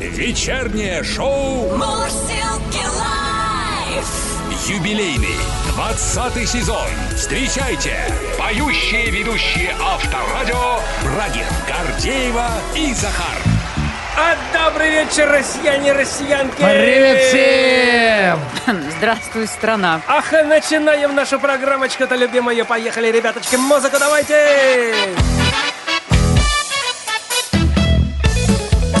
Вечернее шоу Мурзилки лайф. юбилейный 20 сезон. Встречайте поющие ведущие Авторадио Брагин, Гордеева и Захар. А добрый вечер, россияне, россиянки! Привет всем! Здравствуй, страна. Ах, начинаем нашу программочку-то, любимые. Поехали, ребяточки, музыку давайте!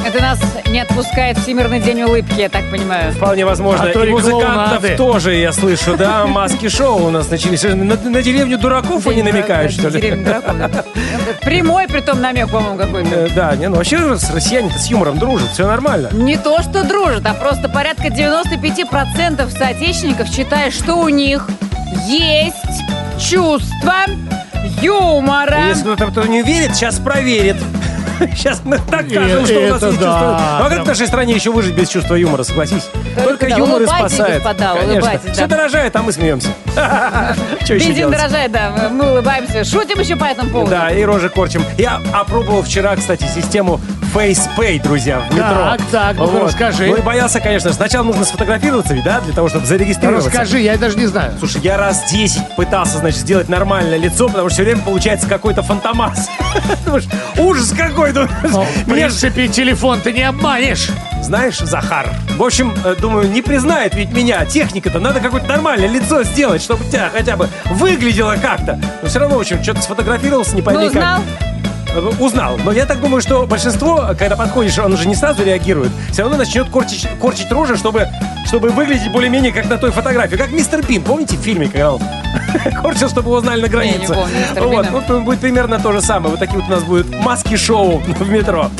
Это нас не отпускает Всемирный день улыбки, я так понимаю. Вполне возможно. А то И музыкантов клоунады. тоже, я слышу, да? Маски-шоу у нас начались. На, на деревню дураков они намекают, что ли? Деревня дураков, да. Прямой, притом намек, по-моему, какой-то. Э, Да, не, ну вообще с россияне с юмором дружат, все нормально. Не то, что дружат, а просто порядка 95% соотечественников считают, что у них есть чувство юмора. Если кто-то не верит, сейчас проверит. Сейчас мы докажем, Э, что у нас да. чувство. А как в нашей стране еще выжить без чувства юмора, согласись? Только юмор и спасает. Конечно. Все дорожает, а мы смеемся. Бензин дорожает, да, мы улыбаемся, шутим еще по этому поводу. Да, и рожи корчим. Я опробовал вчера, кстати, систему FacePay, друзья, в метро. Так, так, ну-ка расскажи. Ну и боялся, конечно. Сначала нужно сфотографироваться, ведь, да, для того, чтобы зарегистрироваться. Расскажи, я даже не знаю. Слушай, я раз 10 пытался, значит, сделать нормальное лицо, потому что все время получается какой-то фантомас. Думаешь, ужас какой. ну, Ну, в принципе, телефон ты не обманешь. Знаешь, Захар, в общем, э, думаю, не признает ведь меня техника-то. Надо какое-то нормальное лицо сделать, чтобы у тебя хотя бы выглядело как-то. Но все равно, в общем, что-то сфотографировался, не пойми Ну, как. Э, Узнал. Но я так думаю, что большинство, когда подходишь, он уже не сразу реагирует. Все равно начнет корчить, корчить рожи, чтобы, чтобы выглядеть более-менее как на той фотографии. Как мистер Бин. Помните в фильме, когда он корчил, чтобы его знали на границе? вот, вот будет примерно то же самое. Вот такие вот у нас будут маски-шоу в метро.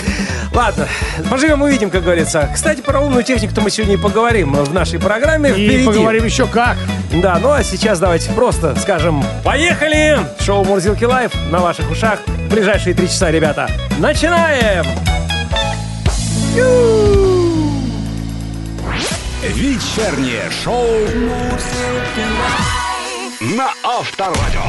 Ладно, поживем увидим, как говорится. Кстати, про умную технику-то мы сегодня и поговорим в нашей программе. И Впереди. поговорим еще как. Да, ну а сейчас давайте просто скажем «Поехали!» Шоу «Мурзилки Live» на ваших ушах. В ближайшие три часа, ребята. Начинаем! Вечернее шоу на Авторадио.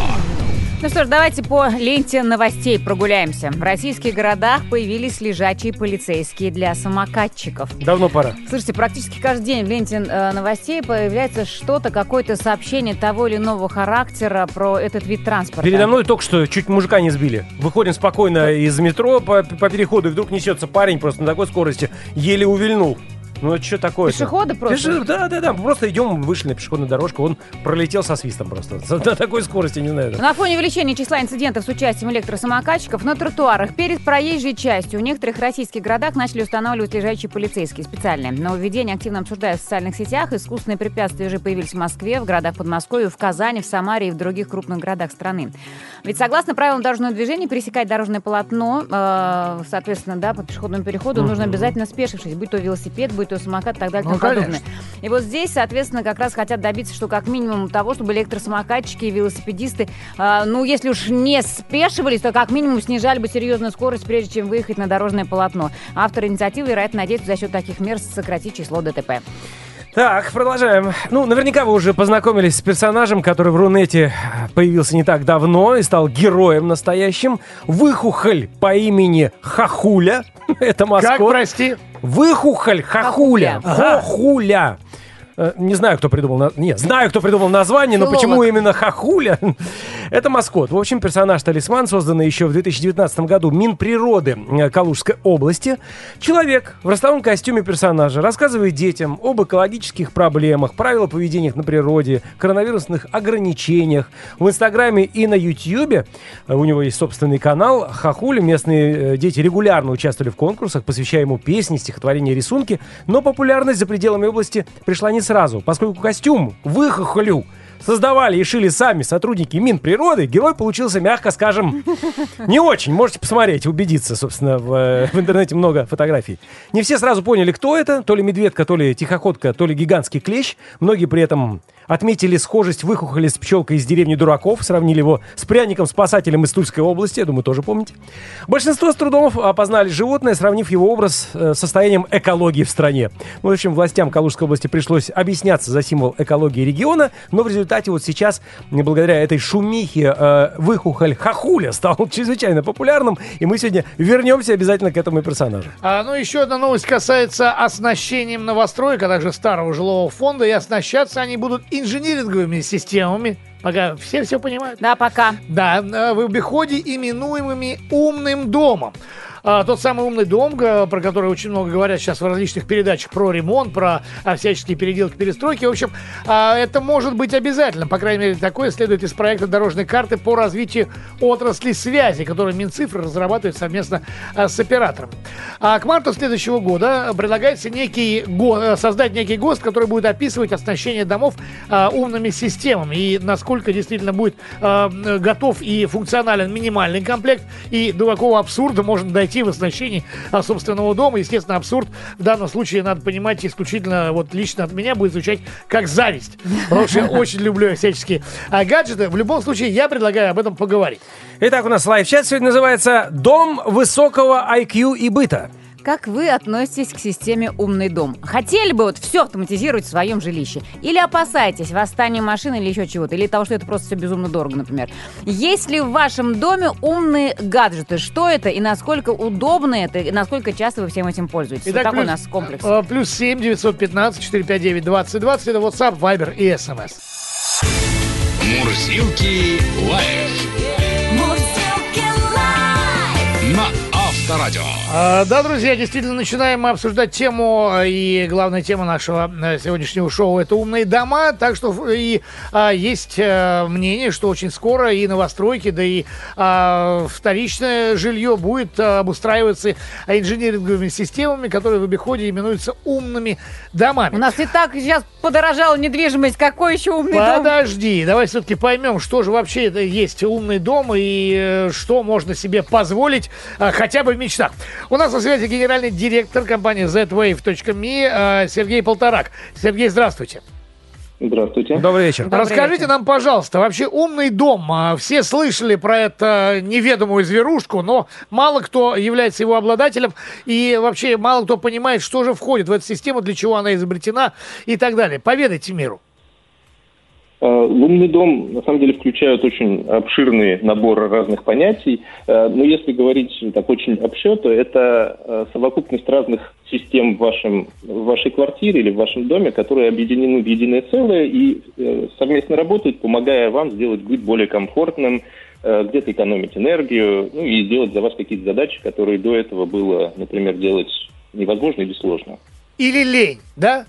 Ну что ж, давайте по ленте новостей прогуляемся. В российских городах появились лежачие полицейские для самокатчиков. Давно пора. Слушайте, практически каждый день в ленте э, новостей появляется что-то, какое-то сообщение того или иного характера про этот вид транспорта. Передо мной только что чуть мужика не сбили. Выходим спокойно из метро по, по переходу, и вдруг несется парень просто на такой скорости, еле увильнул. Ну, это что такое? Пешеходы просто? да, да, да. Просто идем, вышли на пешеходную дорожку, он пролетел со свистом просто. На такой скорости, не знаю. На фоне увеличения числа инцидентов с участием электросамокатчиков на тротуарах перед проезжей частью в некоторых российских городах начали устанавливать лежачие полицейские специальные. Нововведение активно обсуждают в социальных сетях. Искусственные препятствия уже появились в Москве, в городах Подмосковья, в Казани, в Самаре и в других крупных городах страны. Ведь согласно правилам дорожного движения, пересекать дорожное полотно, э, соответственно, да, по пешеходному переходу нужно обязательно спешившись, будь то велосипед, будь то самокат и так далее и Ну, тому подобное. И вот здесь, соответственно, как раз хотят добиться, что как минимум того, чтобы электросамокатчики и велосипедисты, э, ну, если уж не спешивались, то как минимум снижали бы серьезную скорость, прежде чем выехать на дорожное полотно. Авторы инициативы, вероятно, надеются за счет таких мер сократить число ДТП. Так, продолжаем. Ну, наверняка вы уже познакомились с персонажем, который в Рунете появился не так давно и стал героем настоящим. Выхухоль по имени Хахуля. Это Как, маскот. прости? Выхухоль Хахуля. Хохуля. Э, Не знаю, кто придумал... Нет, знаю, кто придумал название, но Филолог. почему именно Хахуля? Это маскот. В общем, персонаж-талисман, созданный еще в 2019 году Минприроды э, Калужской области. Человек в ростовом костюме персонажа рассказывает детям об экологических проблемах, правилах поведения на природе, коронавирусных ограничениях. В Инстаграме и на Ютьюбе э, у него есть собственный канал Хахуля. Местные дети регулярно участвовали в конкурсах, посвящая ему песни, стихотворения, рисунки. Но популярность за пределами области пришла не сразу, поскольку костюм выхохолю создавали и шили сами сотрудники Минприроды, герой получился, мягко скажем, не очень. Можете посмотреть, убедиться, собственно, в, э, в интернете много фотографий. Не все сразу поняли, кто это. То ли медведка, то ли тихоходка, то ли гигантский клещ. Многие при этом отметили схожесть выхухоли с пчелкой из деревни Дураков, сравнили его с пряником-спасателем из Тульской области, я думаю, тоже помните. Большинство с опознали животное, сравнив его образ э, с состоянием экологии в стране. Ну, в общем, властям Калужской области пришлось объясняться за символ экологии региона, но в результате вот сейчас, благодаря этой шумихе, э, выхухоль хахуля стал чрезвычайно популярным, и мы сегодня вернемся обязательно к этому персонажу. А, ну, еще одна новость касается оснащением новостроек, а также старого жилого фонда. И оснащаться они будут инжиниринговыми системами. Пока все все понимают. Да, пока. Да, в обиходе именуемыми умным домом. А, тот самый умный дом, про который очень много говорят сейчас в различных передачах про ремонт, про а, всяческие переделки, перестройки. В общем, а, это может быть обязательно. По крайней мере, такое следует из проекта дорожной карты по развитию отрасли связи, который Минцифры разрабатывает совместно с оператором. А к марту следующего года предлагается некий го- э, создать некий ГОСТ, который будет описывать оснащение домов умными системами и насколько действительно будет готов и функционален минимальный комплект и до какого абсурда можно дойти в оснащении собственного дома. Естественно, абсурд в данном случае, надо понимать, исключительно вот лично от меня будет звучать как зависть. Потому что я очень люблю всяческие а, гаджеты. В любом случае, я предлагаю об этом поговорить. Итак, у нас лайв-чат сегодня называется «Дом высокого IQ и быта». Как вы относитесь к системе «Умный дом»? Хотели бы вот все автоматизировать в своем жилище? Или опасаетесь восстания машины или еще чего-то? Или того, что это просто все безумно дорого, например? Есть ли в вашем доме умные гаджеты? Что это и насколько удобно это? И насколько часто вы всем этим пользуетесь? вот такой плюс, у нас комплекс. э, плюс 7 915 459 2020 это WhatsApp, Viber и SMS. Мурзилки лайф Мурзилки лайф. на Авторадио. А, Да, друзья, действительно начинаем мы обсуждать тему, э, и главная тема нашего э, сегодняшнего шоу это умные дома, так что и а, есть э, мнение, что очень скоро и новостройки, да и а, вторичное жилье будет а, обустраиваться инженеринговыми системами, которые в обиходе именуются умными домами. У нас и так сейчас подорожала недвижимость. Какой еще умный дом? Подожди, давай все-таки поймем, что же вообще это есть умный дом и что можно себе позволить хотя бы в мечтах. У нас на связи генеральный директор компании ZWave.me э, Сергей Полторак. Сергей, здравствуйте. Здравствуйте. Добрый вечер. Добрый Расскажите вечер. нам, пожалуйста, вообще умный дом. а, Все слышали про это неведомую зверушку, но мало кто является его обладателем и вообще мало кто понимает, что же входит в эту систему, для чего она изобретена и так далее. Поведайте миру. Э, Лунный дом, на самом деле, включает очень обширный набор разных понятий. Э, Но если говорить так очень общо, то это э, совокупность разных систем в, вашем, в вашей квартире или в вашем доме, которые объединены в единое целое и совместно работают, помогая вам сделать быт более комфортным, где-то экономить энергию, ну и сделать за вас какие-то задачи, которые до этого было, например, делать невозможно или сложно. Или лень, да?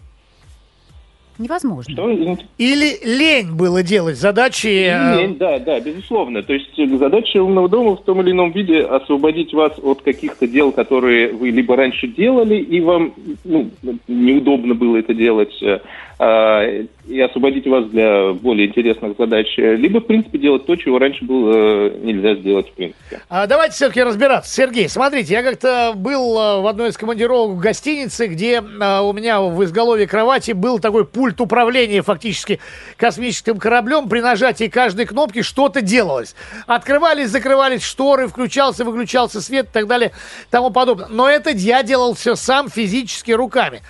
Невозможно. Что? Или лень было делать задачи. э, Лень, да, да, безусловно. То есть э, задача умного дома в том или ином виде освободить вас от каких-то дел, которые вы либо раньше делали, и вам ну, неудобно было это делать, э, и освободить вас для более интересных задач, либо, в принципе, делать то, чего раньше было э, нельзя сделать, в принципе. А давайте все-таки разбираться. Сергей, смотрите, я как-то был э, в одной из командировок в гостинице, где э, у меня в изголовье кровати был такой пульт управления фактически космическим кораблем. При нажатии каждой кнопки что-то делалось. Открывались, закрывались шторы, включался, выключался свет и так далее, тому подобное. Но это я делал все сам физически руками.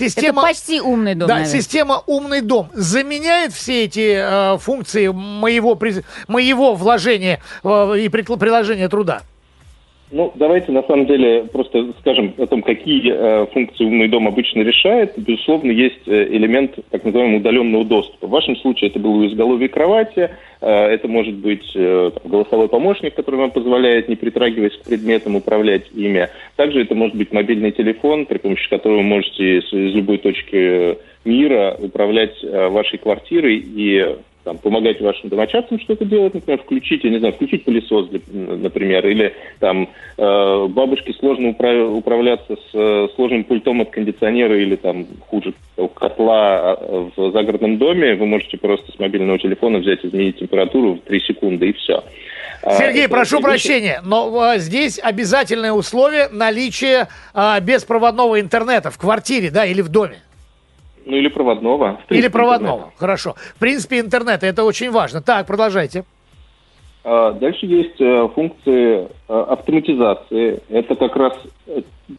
Система... Это почти умный дом, Да, наверное. система «Умный дом» заменяет все эти э, функции моего, моего вложения э, и приложения труда? Ну, давайте на самом деле просто скажем о том, какие э, функции умный дом обычно решает. Безусловно, есть э, элемент так называемого удаленного доступа. В вашем случае это было у изголовья кровати, э, это может быть э, там, голосовой помощник, который вам позволяет, не притрагиваясь к предметам, управлять ими. Также это может быть мобильный телефон, при помощи которого вы можете с- из любой точки мира управлять э, вашей квартирой и там, помогать вашим домочадцам что-то делать, например, включить, я не знаю, включить пылесос, например, или там э, бабушке сложно управ- управляться с э, сложным пультом от кондиционера или там хуже котла э, в загородном доме, вы можете просто с мобильного телефона взять, изменить температуру в 3 секунды и все. Сергей, прошу прощения, но э, здесь обязательное условие наличие э, беспроводного интернета в квартире, да, или в доме. Ну или проводного. Или проводного. интернета. Хорошо. В принципе, интернет это очень важно. Так, продолжайте. А, Дальше есть э, функции э, автоматизации. Это как раз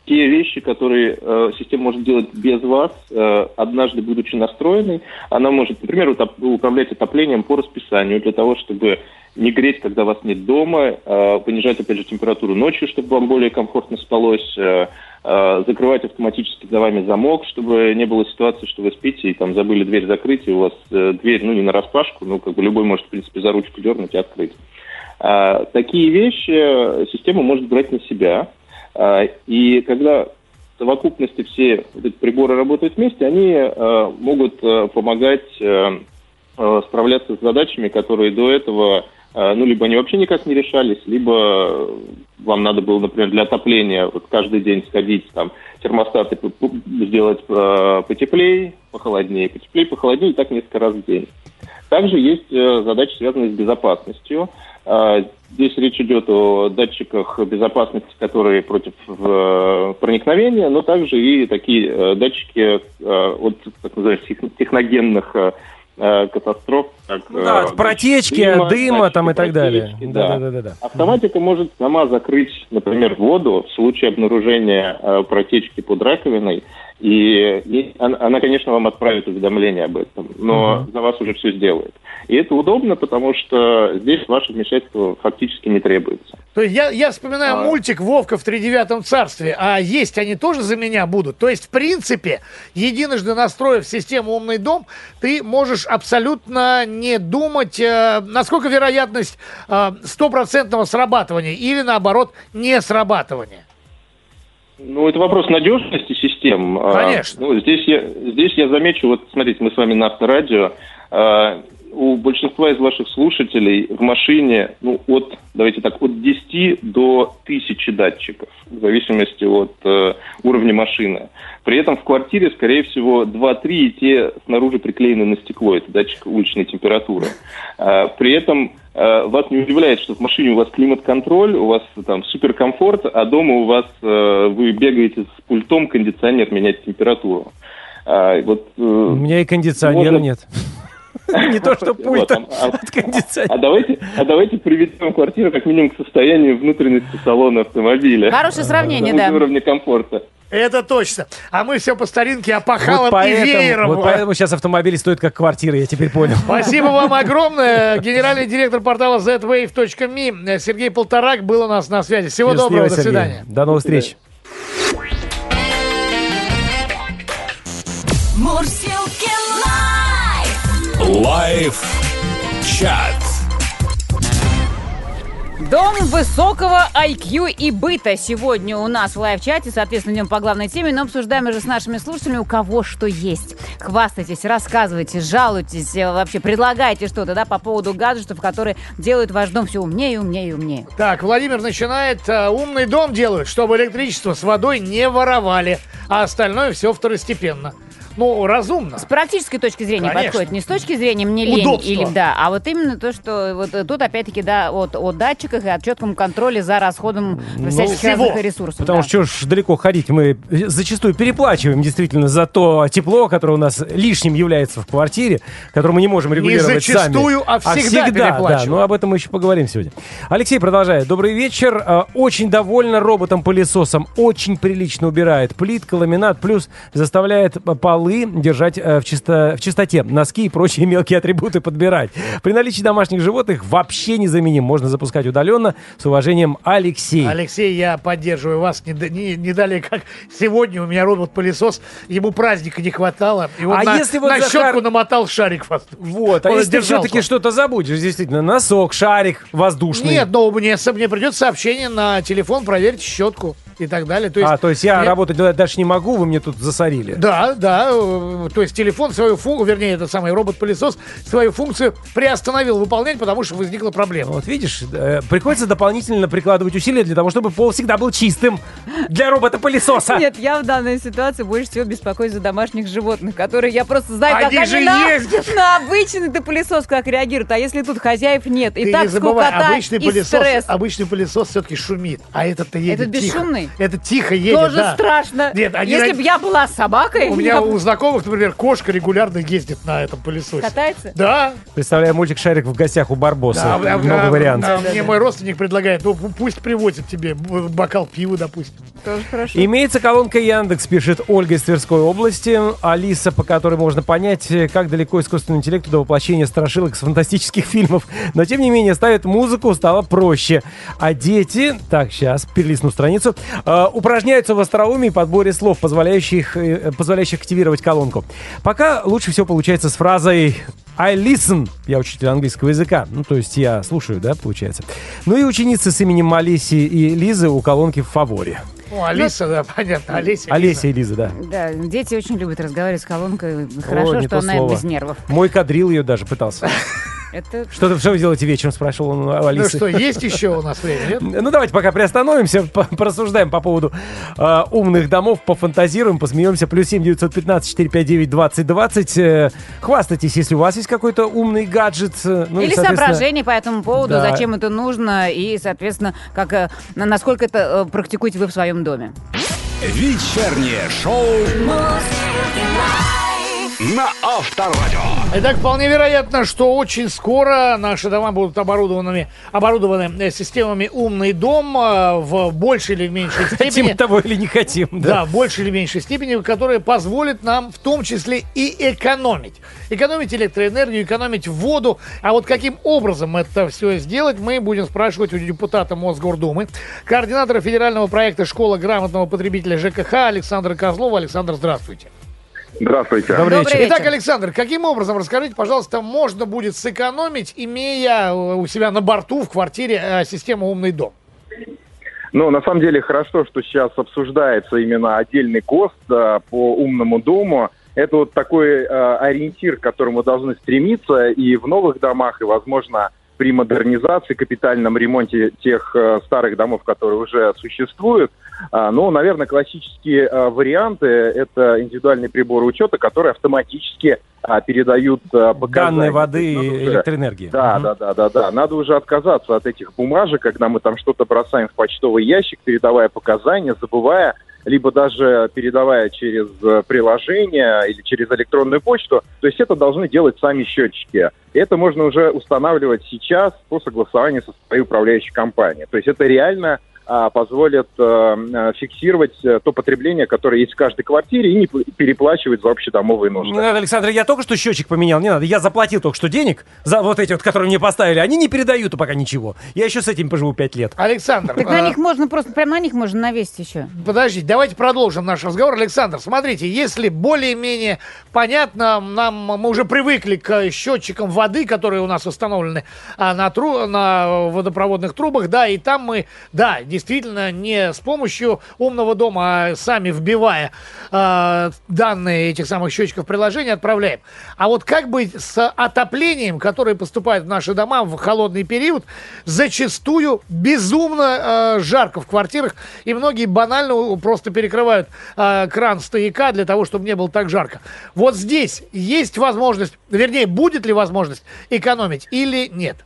те вещи, которые э, система может делать без вас. Э, Однажды, будучи настроенной, она может, например, утоп- управлять отоплением по расписанию для того, чтобы не греть, когда вас нет дома, э, понижать, опять же, температуру ночью, чтобы вам более комфортно спалось, э, э, закрывать автоматически за вами замок, чтобы не было ситуации, что вы спите и там забыли дверь закрыть, и у вас э, дверь, ну, не на распашку, ну, как бы любой может, в принципе, за ручку дернуть и открыть. А, Такие вещи э, система может брать на себя. А, И когда в совокупности все приборы работают вместе, они э, могут э, помогать э, справляться с задачами, которые до этого, ну, либо они вообще никак не решались, либо вам надо было, например, для отопления вот каждый день сходить, там, термостаты сделать потеплее, похолоднее, потеплее, похолоднее, и так несколько раз в день. Также есть э, задачи, связанные с безопасностью. А, Здесь речь идет о датчиках безопасности, которые против проникновения, но также и такие э, датчики э, от так называемых тех- техногенных катастроф. Как, Да, э, протечки, дыма, дыма там и так далее. Да, да. да, да, да. Автоматика может сама закрыть, например, воду в случае обнаружения протечки под раковиной, и, и она, она, конечно, вам отправит уведомление об этом, но за вас уже все сделает. И это удобно, потому что здесь ваше вмешательство фактически не требуется. То есть я, я вспоминаю А. мультик «Вовка в тридевятом царстве», а есть они тоже за меня будут. То есть, в принципе, единожды настроив систему «Умный дом», ты можешь абсолютно не думать, э, насколько вероятность э, стопроцентного срабатывания или, наоборот, не срабатывания. Ну, это вопрос надежности систем. А, Конечно. Ну, здесь я, здесь я замечу, вот смотрите, мы с вами на авторадио. А, у большинства из ваших слушателей в машине, ну, от, давайте так, от 10 до 1000 датчиков, в зависимости от э, уровня машины. При этом в квартире, скорее всего, 2-3, и те снаружи приклеены на стекло, это датчик уличной температуры. А, при этом э, вас не удивляет, что в машине у вас климат-контроль, у вас там суперкомфорт, а дома у вас э, вы бегаете с пультом кондиционер менять температуру. А, вот, э, У меня и кондиционера можно- нет. Не то, что Вот, пульта а- от кондиционера. А давайте, а давайте приведем квартиру как минимум к состоянию внутренности салона автомобиля. Хорошее сравнение, На да. уровне комфорта. Это точно. А мы все по старинке опахалом Вот и поэтому, веером. вот поэтому сейчас автомобили стоят как квартира, я теперь понял. Спасибо вам огромное. Генеральный директор портала zwave.me Сергей Полторак был у нас на связи. Всего Счастливо, доброго, до Сергей. свидания. До новых встреч. Мурзилки Live. Live чат. Дом высокого IQ и быта сегодня у нас в лайв-чате. Соответственно, идем по главной теме, но обсуждаем уже с нашими слушателями, у кого что есть. Хвастайтесь, рассказывайте, жалуйтесь, э, вообще предлагайте что-то да, по поводу гаджетов, которые делают ваш дом все умнее, умнее и умнее. Так, Владимир начинает. э, умный дом делают, чтобы электричество с водой не воровали, а остальное все второстепенно. Ну, разумно. С практической точки зрения Конечно. подходит. Не с точки зрения мне лень Удобства. или да, а вот именно то, что вот э, тут опять-таки да, вот о датчиках и о четком контроле за расходом всяких всего. разных ресурсов. Потому да. что что ж далеко ходить, мы зачастую переплачиваем действительно за то тепло, которое у нас лишним является в квартире, которое мы не можем регулировать зачастую, сами. а всегда да, переплачиваем. ну об этом мы еще поговорим сегодня. Алексей продолжает. Добрый вечер. Э, Очень довольна роботом-пылесосом. Очень прилично убирает. Плитка, ламинат, плюс заставляет полы держать э, в, чисто, в чистоте. Носки и прочие мелкие атрибуты подбирать. При наличии домашних животных вообще незаменим. Можно запускать удаленно. С уважением, Алексей. Алексей, я поддерживаю вас. Не, не- не далее, как сегодня у меня робот-пылесос. Ему праздника не хватало. И он А на, если вот на Захар- щетку намотал шарик воздушный. Вот, а Он если ты сдержался. все-таки что-то забудешь, действительно, носок, шарик воздушный. Нет, но мне, мне придет сообщение на телефон, проверьте щетку и так далее. То есть, а, то есть я мне- работать дальше не могу, вы мне тут засорили. Да, да, э, то есть телефон свою функцию, вернее, этот самый робот-пылесос свою функцию приостановил выполнять, потому что возникла проблема. Вот видишь, э, приходится дополнительно прикладывать усилия для того, чтобы пол всегда был чистым для робота-пылесоса. Нет, я в данной ситуации больше всего беспокоюсь за домашних животных, которые я просто знаю, Они как же они на, ездят. на обычный ты пылесос как реагируют. А если тут хозяев нет, и Ты так не забывай, скукота обычный и пылесос, стресс. обычный пылесос все-таки шумит, а этот-то едет Этот бесшумный? Это тихо едет, Тоже да. страшно. Нет, они Если на- бы я была собакой, У меня я у знакомых, например, кошка регулярно ездит на этом пылесосе. катается. Да. Представляю мультик «Шарик в гостях» у Барбоса. Да, Много а- вариантов. а Мне мой родственник предлагает, ну пу- пусть привозит тебе бокал пива, допустим. Тоже хорошо. Имеется колонка Яндекс, пишет Ольга из Тверской области. Алиса, по которой можно понять, как далеко искусственный интеллект до воплощения страшилок с фантастических фильмов. Но, тем не менее, ставит музыку, стало проще. А дети, так, сейчас, перелистну страницу, э, упражняются в остроумии и подборе слов, позволяющих, э, позволяющих активировать колонку. Пока лучше всего получается с фразой I listen. Я учитель английского языка. Ну, то есть я слушаю, да, получается. Ну и ученицы с именем Алиси и Лизы у колонки в фаворе. Ну, Алиса, да, понятно, Олеся. Олеся и Лиза, да. Да, дети очень любят разговаривать с колонкой. Хорошо, О, что то она слово. без нервов. Мой кадрил ее даже пытался. Это Что, что вы делаете вечером, спрашивал он у Ну Алисы. что, есть еще у нас время, нет? Ну, давайте пока приостановимся, по- порассуждаем по поводу э, умных домов, пофантазируем, посмеемся. Плюс семь девятьсот пятнадцать четыре пять девять двадцать двадцать. Э, Хвастайтесь, если у вас есть какой-то умный гаджет. э, Ну, Или соответственно, соображения по этому поводу, Да. зачем это нужно и, соответственно, как, э, на- насколько это э, практикуете вы в своем доме. Вечернее шоу на Авторадио. Итак, вполне вероятно, что очень скоро наши дома будут оборудованы, оборудованы э, системами «Умный дом» э, в большей или меньшей Хотим степени. того или не хотим. Да, Да. в большей или меньшей степени, которая позволит нам в том числе и экономить. Экономить электроэнергию, экономить воду. А вот каким образом это все сделать, мы будем спрашивать у депутата Мосгордумы, координатора федерального проекта «Школа грамотного потребителя ЖКХ» Александра Козлова. Александр, здравствуйте. Здравствуйте. Добрый Добрый вечер. вечер. Итак, Александр, каким образом, расскажите, пожалуйста, можно будет сэкономить, имея у себя на борту в квартире э, систему «Умный дом»? Ну, на самом деле, хорошо, что сейчас обсуждается именно отдельный ГОСТ э, по умному дому. Это вот такой э, ориентир, к которому должны стремиться и в новых домах, и, возможно, при модернизации, капитальном ремонте тех э, старых домов, которые уже существуют. А, ну, наверное, классические э, варианты – это индивидуальные приборы учета, которые автоматически а, передают показания. Данные воды и электроэнергии. да, Мгм. да, да, да, да. Надо уже отказаться от этих бумажек, когда мы там что-то бросаем в почтовый ящик, передавая показания, забывая, либо даже передавая через э, приложение или через электронную почту. То есть это должны делать сами счетчики. Это можно уже устанавливать сейчас по согласованию со своей управляющей компанией. То есть это реально а, позволит э, э, фиксировать э, то потребление, которое есть в каждой квартире, и не переплачивать за общедомовые нужды. Не надо, Александр, я только что счетчик поменял, не надо. Я заплатил только что денег за вот эти вот, которые мне поставили. Они не передают пока ничего. Я еще с этим поживу пять лет. Александр, Так на них можно просто, прям на них можно навесить еще. Подождите, давайте продолжим наш разговор. Александр, смотрите, если более-менее понятно, нам мы уже привыкли к счетчикам воды, которые у нас установлены а, на, тру, на водопроводных трубах, да, и там мы, да, действительно, не с помощью умного дома, а сами вбивая а, данные этих самых счетчиков приложения, отправляем. А вот как быть с отоплением, которое поступает в наши дома в холодный период, зачастую безумно э, жарко в квартирах, и многие банально просто перекрывают э, кран стояка для того, чтобы не было так жарко. Вот здесь есть возможность, вернее, будет ли возможность экономить или нет?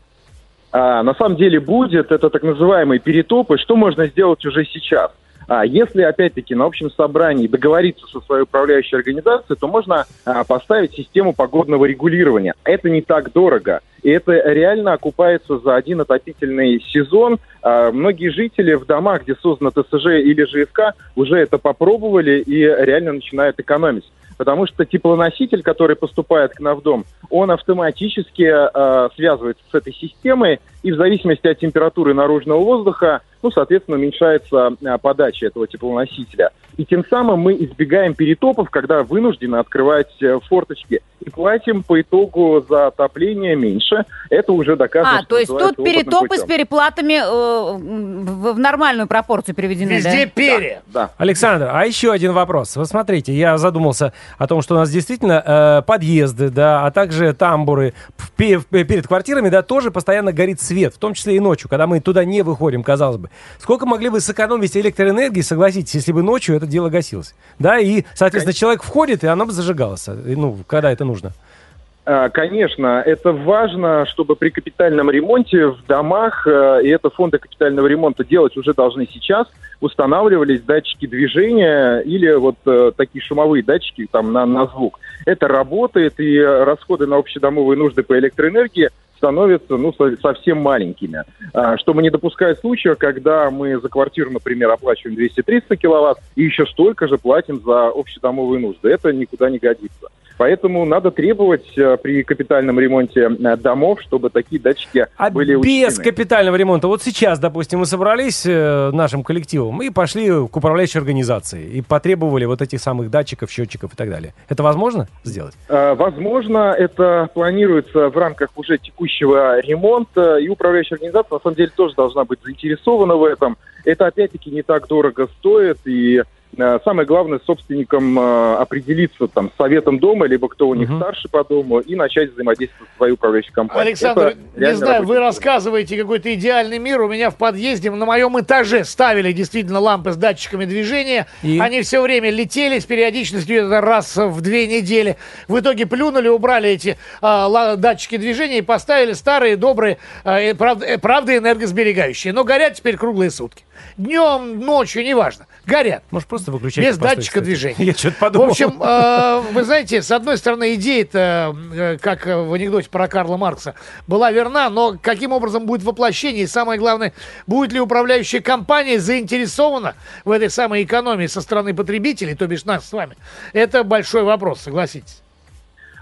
А, на самом деле будет, это так называемые перетопы. Что можно сделать уже сейчас? А, если, опять-таки, на общем собрании договориться со своей управляющей организацией, то можно а, поставить систему погодного регулирования. Это не так дорого. И это реально окупается за один отопительный сезон. А, многие жители в домах, где создано ТСЖ или ЖФК, уже это попробовали и реально начинают экономить. Потому что теплоноситель, который поступает к нам в дом, он автоматически э, связывается с этой системой, и в зависимости от температуры наружного воздуха, ну, соответственно, уменьшается э, подача этого теплоносителя. И тем самым мы избегаем перетопов, когда вынуждены открывать э, форточки. И платим по итогу за отопление меньше. Это уже доказано. А, то есть тут перетопы опытным с путем. переплатами э, в, в нормальную пропорцию переведены, Везде да? перья. Да. Александр, а еще один вопрос. Вот смотрите, я задумался о том, что у нас действительно э, подъезды, да, а также тамбуры в пе- в- перед квартирами, да, тоже постоянно горит свет, в том числе и ночью, когда мы туда не выходим, казалось бы. Сколько могли бы сэкономить электроэнергии, согласитесь, если бы ночью это дело гасилось? Да, и, соответственно, человек входит, и оно бы зажигалось, ну, когда это нужно. А, Конечно, это важно, чтобы при капитальном ремонте в домах, э, и это фонды капитального ремонта делать уже должны сейчас, устанавливались датчики движения или вот э, такие шумовые датчики там на, на звук. Это работает, и расходы на общедомовые нужды по электроэнергии становятся ну, со- совсем маленькими. А, Чтобы не допускать случая, когда мы за квартиру, например, оплачиваем 200-300 киловатт и еще столько же платим за общедомовые нужды. Это никуда не годится. Поэтому надо требовать э, при капитальном ремонте э, домов, чтобы такие датчики А были без учтены. капитального ремонта, вот сейчас, допустим, мы собрались э, нашим коллективом и пошли к управляющей организации и потребовали вот этих самых датчиков, счетчиков и так далее. Это возможно сделать? Возможно, это планируется в рамках уже текущего ремонта, и управляющая организация на самом деле тоже должна быть заинтересована в этом. Это опять-таки не так дорого стоит, и самое главное собственникам э, определиться там с советом дома, либо кто у них Мгм. старше по дому, и начать взаимодействовать с своей управляющей компанией. Александр, Это не знаю, вы рассказываете какой-то идеальный мир. У меня в подъезде на моем этаже ставили действительно лампы с датчиками движения. И? Они все время летели с периодичностью раз в две недели. В итоге плюнули, убрали эти а, датчики движения и поставили старые, добрые, а, э, правда, э, правда энергосберегающие. Но горят теперь круглые сутки. Днем, ночью, неважно. Горят. Может, просто выключать Без датчика движения. Я что-то В подумал. общем, э, вы знаете, с одной стороны, идея-то, э, как в анекдоте про Карла Маркса, была верна, но каким образом будет воплощение, и самое главное, будет ли управляющая компания заинтересована в этой самой экономии со стороны потребителей, то бишь нас с вами, это большой вопрос, согласитесь.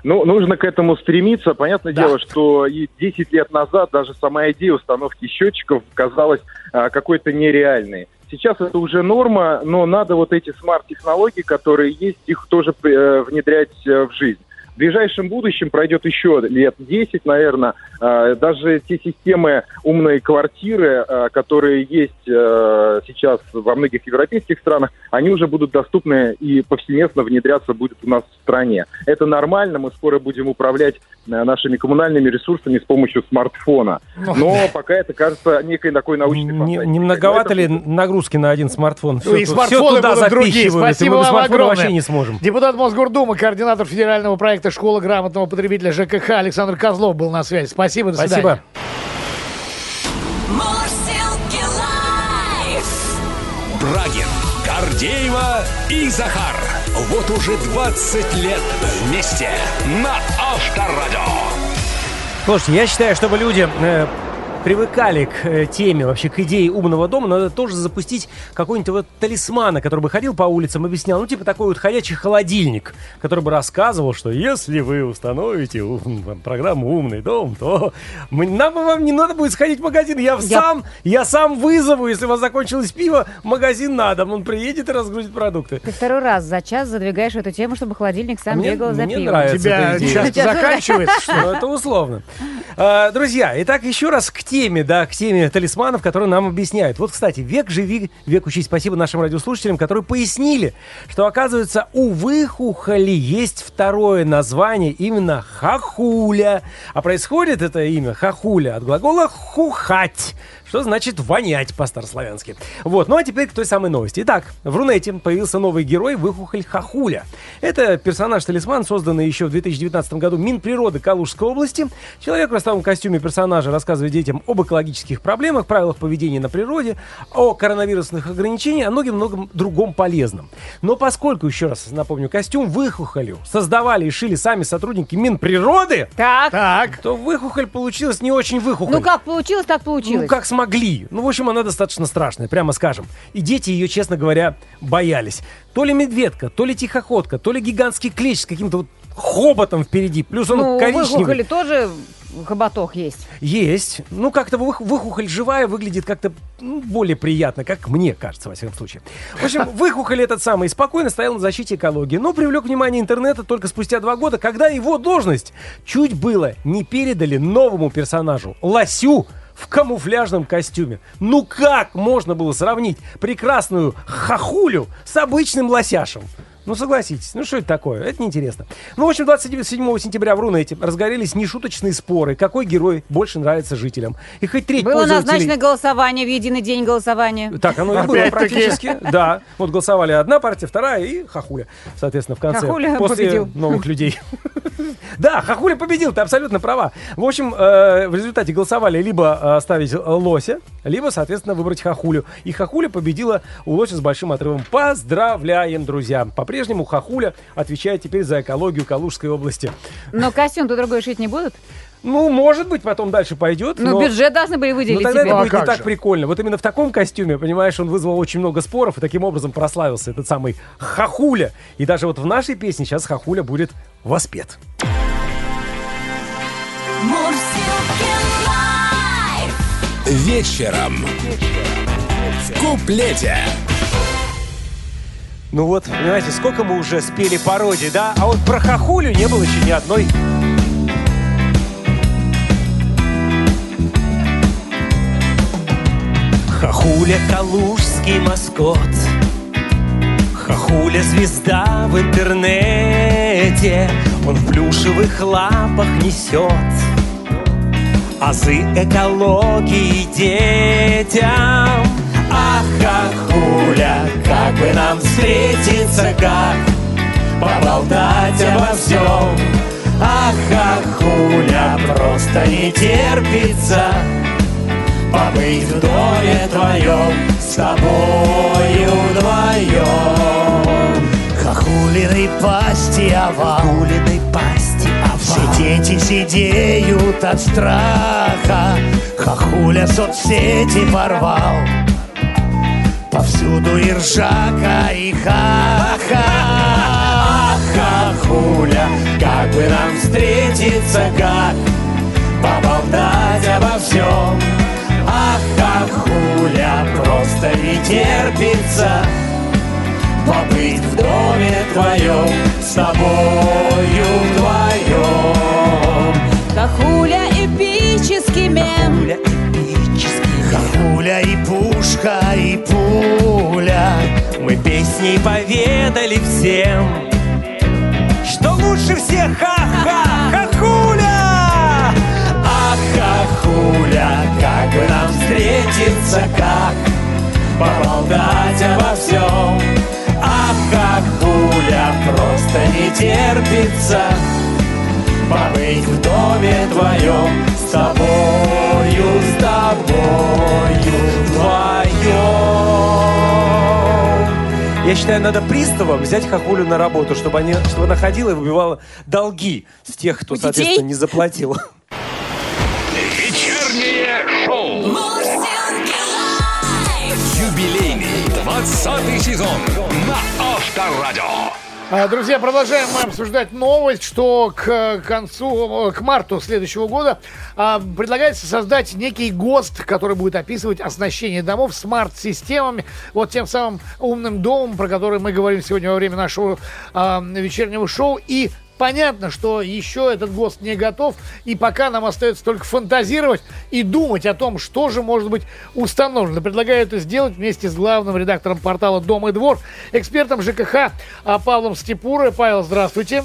Ну, нужно к этому стремиться. Понятное Да. дело, что и 10 лет назад даже сама идея установки счетчиков казалась а, какой-то нереальной. Сейчас это уже норма, но надо вот эти смарт-технологии, которые есть, их тоже э, внедрять э, в жизнь. В ближайшем будущем пройдет еще лет 10, наверное, а, даже те системы умной квартиры, а, которые есть э, сейчас во многих европейских странах, они уже будут доступны и повсеместно внедряться будет у нас в стране. Это нормально, мы скоро будем управлять э, нашими коммунальными ресурсами с помощью смартфона. Но пока это кажется некой такой научной Не, фантастикой. не многовато ли нагрузки на один смартфон? Ну, и смартфоны туда будут другие. запихивают, и Спасибо мы вам смартфона огромное. вообще не сможем. Депутат Мосгордумы, координатор федерального проекта «Школа грамотного потребителя» ЖКХ Александр Козлов был на связи. Спасибо, до свидания. Спасибо. Live. Брагин, Гордеева и Захар. Вот уже 20 лет вместе на Авторадио. Слушайте, я считаю, чтобы люди э, привыкали к э, теме, вообще к идее умного дома, надо тоже запустить какой-нибудь вот талисмана, который бы ходил по улицам, объяснял, ну, типа такой вот ходячий холодильник, который бы рассказывал, что если вы установите ум- программу «Умный дом», то мы- нам вам не надо будет сходить в магазин, я, сам, я сам вызову, если у вас закончилось пиво, магазин надо, он приедет и разгрузит продукты. Ты второй раз за час задвигаешь эту тему, чтобы холодильник сам Мне- бегал за мне пивом. нравится. Тебя эта идея. часто Сейчас- заканчивается, что? Ну, это условно. А, Друзья, итак, еще раз к теме, да, к теме талисманов, которые нам объясняют. Вот, кстати, век живи, век учись. Спасибо нашим радиослушателям, которые пояснили, что, оказывается, у выхухоли есть второе название, именно хахуля. А происходит это имя хахуля от глагола хухать, что значит вонять по-старославянски. Вот, ну а теперь к той самой новости. Итак, в Рунете появился новый герой Выхухоль Хахуля. Это персонаж-талисман, созданный еще в 2019 году Минприроды Калужской области. Человек в ростовом костюме персонажа рассказывает детям об экологических проблемах, правилах поведения на природе, о коронавирусных ограничениях, о многом-многом другом полезном. Но поскольку, еще раз напомню, костюм Выхухолю создавали и шили сами сотрудники Минприроды, Так, Так, то Выхухоль получилась не очень Выхухоль. ну как получилось, так получилось. Ну, как смогли. Ну, в общем, она достаточно страшная, прямо скажем. И дети ее, честно говоря, боялись. То ли медведка, то ли тихоходка, то ли гигантский клещ с каким-то вот хоботом впереди. Плюс он ну, коричневый. выхухоли тоже хоботок есть. Есть. Ну, как-то вых- выхухоль живая выглядит как-то ну, более приятно, как мне кажется, во всяком случае. В общем, выхухоль этот самый спокойно стоял на защите экологии, но привлек внимание интернета только спустя два года, когда его должность чуть было не передали новому персонажу, Лосю, в камуфляжном костюме. Ну как можно было сравнить прекрасную хахулю с обычным лосяшем? Ну, согласитесь. Ну, что это такое? Это неинтересно. Ну, в общем, 27 сентября в Рунете разгорелись нешуточные споры, какой герой больше нравится жителям. И хоть треть Было пользователей... назначено голосование в единый день голосования. Так, оно и было практически. Да. Вот голосовали одна партия, вторая и Хахуля, соответственно, в конце. Хахуля после победил. новых людей. Да, Хахуля победил, ты абсолютно права. В общем, э, в результате голосовали либо э, оставить лося, либо, соответственно, выбрать Хахулю. И Хахуля победила у лося с большим отрывом. Поздравляем, друзья! По-прежнему Хахуля отвечает теперь за экологию Калужской области. Но костюм-то другой шить не будут? Ну, может быть, потом дальше пойдет. Ну, но... бюджет должны были Ну, выделить тогда тебе. это Ну, а будет как не так же? прикольно. Вот именно в таком костюме, понимаешь, он вызвал очень много споров и таким образом прославился этот самый Хахуля. И даже вот в нашей песне сейчас Хахуля будет воспет. Live. Вечером. В куплете. Ну вот, понимаете, сколько мы уже спели пародий, да? А вот про Хахулю не было еще ни одной. Хахуля калужский маскот Хахуля звезда в интернете Он в плюшевых лапах несет Азы экологии детям Ах, Хахуля, как бы нам встретиться, как Поболтать обо всем. Ах, Хахуля, просто не терпится Побыть в доме твоем С тобою вдвоем. Хахулиной пасти овал. Хахулиной пасти Все дети сидеют от страха. Хахуля соцсети порвал Повсюду и ржака, и ха-ха. Ах, Хахуля, как бы нам встретиться, как Поболтать обо всем. Ах, Хахуля, просто не терпится Побыть в доме твоем С тобою вдвоем. Хахуля эпический мем. Хахуля эпический Хахуля и пушка, и пуля Мы песней поведали всем, что лучше всех ха-ха, хахуля! Ах, хахуля, как бы нам встретиться, как поболтать обо всем. Ах, хахуля, просто не терпится побыть в доме твоем с тобою, с тобою вдвоем. Я считаю, надо приставам взять Хахулю на работу, чтобы, они, чтобы она ходила и выбивала долги с тех, кто, У детей? соответственно, не заплатил. Вечернее шоу. Юбилейный 20 сезон на Авторадио. А, Друзья, продолжаем мы обсуждать новость, что к концу, э, к марту следующего года а, предлагается создать некий ГОСТ, который будет описывать оснащение домов смарт-системами, вот тем самым умным домом, про который мы говорим сегодня во время нашего а, вечернего шоу. И понятно, что еще этот ГОСТ не готов, и пока нам остается только фантазировать и думать о том, что же может быть установлено. Предлагаю это сделать вместе с главным редактором портала «Дом и двор», экспертом ЖКХ а, Павлом Степура. Павел, здравствуйте.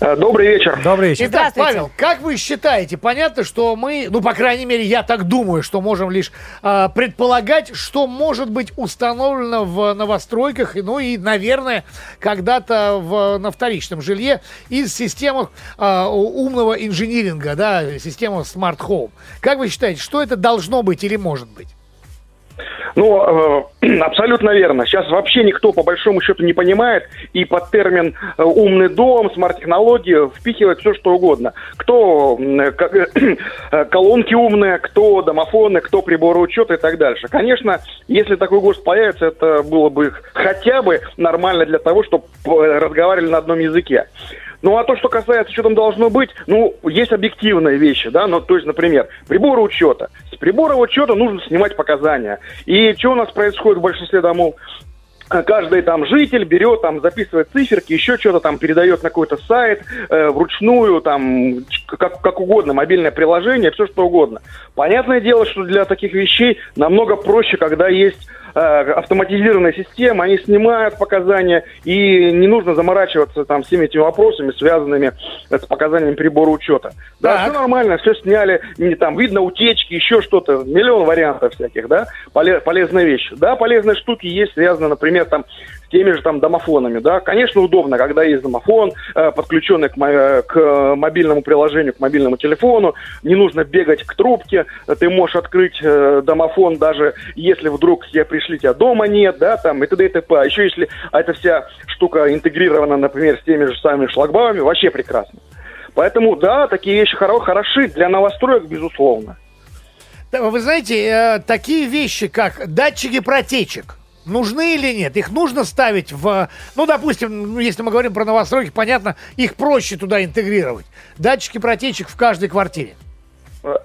Э, Добрый вечер. Добрый вечер. Итак. Павел, как вы считаете, понятно, что мы, ну, по крайней мере, я так думаю, что можем лишь а, предполагать, что может быть установлено в новостройках, и, ну и, наверное, когда-то в, на вторичном жилье из системы а, у- умного инжиниринга, да, система Smart Home. Как вы считаете, что это должно быть или может быть? Ну, э, абсолютно верно. Сейчас вообще никто по большому счету не понимает и под термин э, умный дом, смарт-технологии впихивает все что угодно. Кто э, колонки умные, кто домофоны, кто приборы учета и так дальше. Конечно, если такой ГОСТ появится, это было бы хотя бы нормально для того, чтобы разговаривали на одном языке. Ну, а то, что касается, что там должно быть, ну, есть объективные вещи, да, ну, то есть, например, приборы учета. С прибора учета нужно снимать показания. И что у нас происходит в большинстве домов? Э, Каждый там житель берет, там записывает циферки, еще что-то там передает на какой-то сайт, э, вручную, там, как, как угодно, мобильное приложение, все что угодно. Понятное дело, что для таких вещей намного проще, когда есть автоматизированная система, они снимают показания, и не нужно заморачиваться там всеми этими вопросами, связанными с показаниями прибора учета. Да, Так. все нормально, все сняли, не там видно утечки, еще что-то, миллион вариантов всяких, да, поле- полезные вещи. Да, полезные штуки есть, связаны, например, там с теми же там домофонами, да, конечно, удобно, когда есть домофон, э, подключенный к, э, к мобильному приложению, к мобильному телефону, не нужно бегать к трубке, ты можешь открыть э, домофон, даже если вдруг тебе пришли, тебя дома нет, да, там, и т.д. и т.п. А еще если эта вся штука интегрирована, например, с теми же самыми шлагбаумами, вообще прекрасно. Поэтому, да, такие вещи хоро- хороши для новостроек, безусловно. Вы знаете, такие вещи, как датчики протечек, нужны или нет? Их нужно ставить в... Ну, допустим, ну, если мы говорим про новостройки, понятно, их проще туда интегрировать. Датчики протечек в каждой квартире.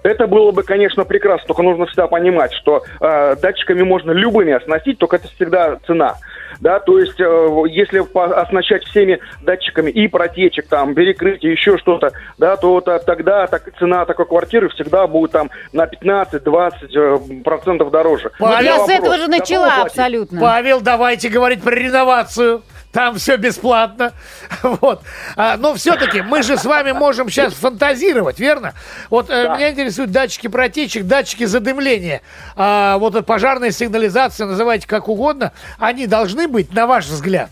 Это было бы, конечно, прекрасно, только нужно всегда понимать, что э, датчиками можно любыми оснастить, только это всегда цена. Да, то есть, э, если оснащать всеми датчиками и протечек, там, перекрытие, еще что-то, да, то та- тогда так, цена такой квартиры всегда будет там на 15-20% э, процентов дороже. Но я вопрос, с этого же начала абсолютно. Павел, давайте говорить про реновацию. Там все бесплатно. Вот. А, но все-таки мы же с вами можем сейчас фантазировать, верно? Вот э, меня интересуют датчики протечек, датчики задымления. А, вот пожарная сигнализация, называйте как угодно, они должны быть, на ваш взгляд.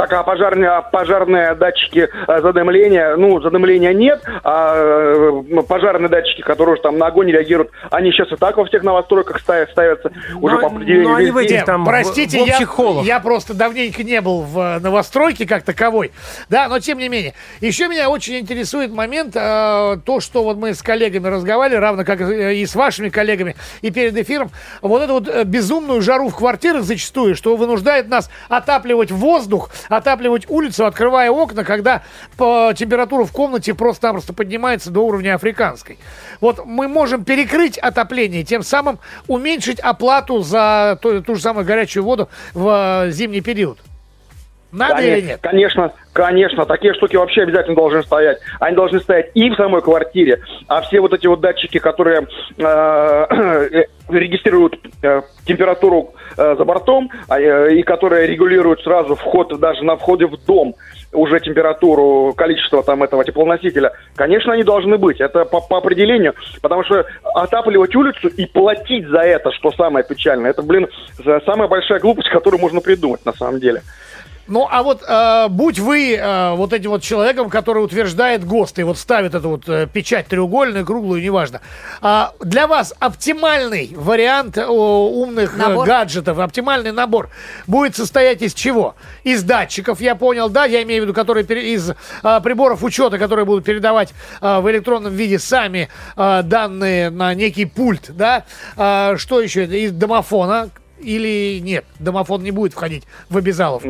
Так, а пожарные, пожарные датчики э, задымления, ну, задымления нет, а э, пожарные датчики, которые уж там на огонь реагируют, они сейчас и так во всех новостройках ставят, ставятся уже Но- по определению. но они в этих там, в- Простите, в общих я, холлах. я просто давненько не был в э, новостройке как таковой. Да, но тем не менее. Еще меня очень интересует момент, э, то, что вот мы с коллегами разговаривали, равно как и с вашими коллегами, и перед эфиром, вот эту вот безумную жару в квартирах зачастую, что вынуждает нас отапливать воздух, отапливать улицу, открывая окна, когда по температура в комнате просто-напросто поднимается до уровня африканской. Вот мы можем перекрыть отопление, тем самым уменьшить оплату за ту, ту же самую горячую воду в э, зимний период. Надо Коне- или нет? Конечно, конечно, такие штуки вообще обязательно должны стоять. Они должны стоять и в самой квартире, а все вот эти вот датчики, которые э, э, регистрируют э, температуру э, за бортом а, э, и которые регулируют сразу вход даже на входе в дом уже температуру, количество там этого теплоносителя, конечно, они должны быть. Это по, по определению, потому что отапливать улицу и платить за это, что самое печальное, это, блин, самая большая глупость, которую можно придумать на самом деле. Ну, а вот э, будь вы э, вот этим вот человеком, который утверждает ГОСТ и вот ставит эту вот э, печать треугольную, круглую, неважно. А для вас оптимальный вариант э, умных э, гаджетов, оптимальный набор будет состоять из чего? Из датчиков, я понял, да, я имею в виду, которые пере- из э, приборов учета, которые будут передавать э, в электронном виде сами э, данные на некий пульт, да. А что еще? Из домофона или нет? Домофон не будет входить в обязаловку.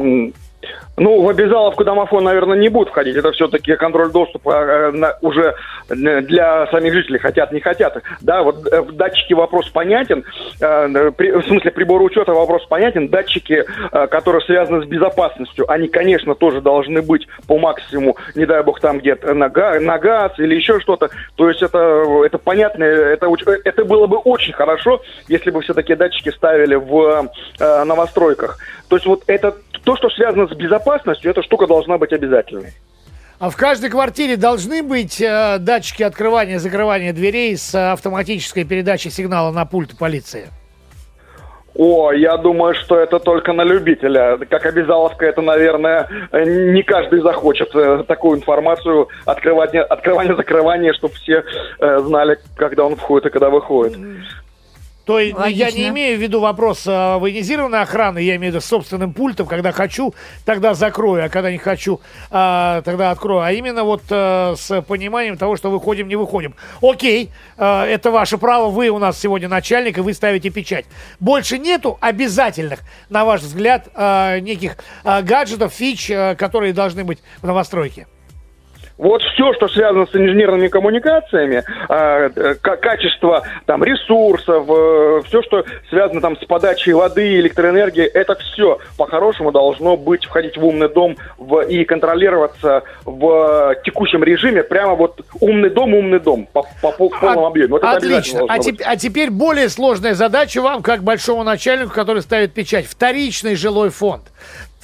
Ну, в обязаловку домофон, наверное, не будет входить. Это все-таки контроль доступа э, уже для самих жителей. Хотят, не хотят. Да, вот э, в датчике вопрос понятен. Э, В смысле, приборы учета вопрос понятен. Датчики, которые связаны с безопасностью, они, конечно, тоже должны быть по максимуму, не дай бог, там где-то на, на газ или еще что-то. То есть это, это понятно, это, это было бы очень хорошо, если бы все такие датчики ставили в новостройках. То есть вот это то, что связано с безопасностью, эта штука должна быть обязательной. А в каждой квартире должны быть э, датчики открывания и закрывания дверей с автоматической передачей сигнала на пульт полиции. О, я думаю, что это только на любителя. Как обязаловка, это, наверное, э, не каждый захочет э, такую информацию открывать, открывание, закрывание, чтобы все э, знали, когда он входит и когда выходит. То есть ну, я Логично. не имею в виду вопрос э, военизированной охраны, я имею в виду собственным пультом, когда хочу, тогда закрою, а когда не хочу, а, тогда открою. А именно вот э, с пониманием того, что выходим, не выходим. Окей, э, это ваше право, вы у нас сегодня начальник, и вы ставите печать. Больше нету обязательных, на ваш взгляд, э, неких э, гаджетов, фич, э, которые должны быть в новостройке. Вот все, что связано с инженерными коммуникациями, э, э, ка- качество там ресурсов, все, что связано там с подачей воды, электроэнергии, это все по-хорошему должно быть входить в умный дом в- и контролироваться в текущем режиме. Прямо вот умный дом, умный дом по, по пол- полному От- объеме. Вот Отлично. А, теп- а теперь более сложная задача вам, как большому начальнику, который ставит печать. Вторичный жилой фонд.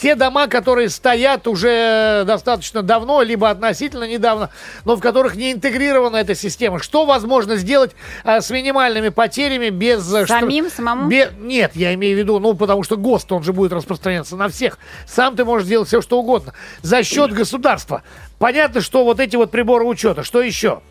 Те дома, которые стоят уже достаточно давно, либо относительно недавно, но в которых не интегрирована эта система. Что возможно сделать а, с минимальными потерями без... э, Самим, самому? Бе- Нет, я имею в виду, ну, потому что ГОСТ, он же будет распространяться на всех. Сам ты можешь делать все, что угодно. За счет государства. Понятно, что вот эти вот приборы учета. Что еще?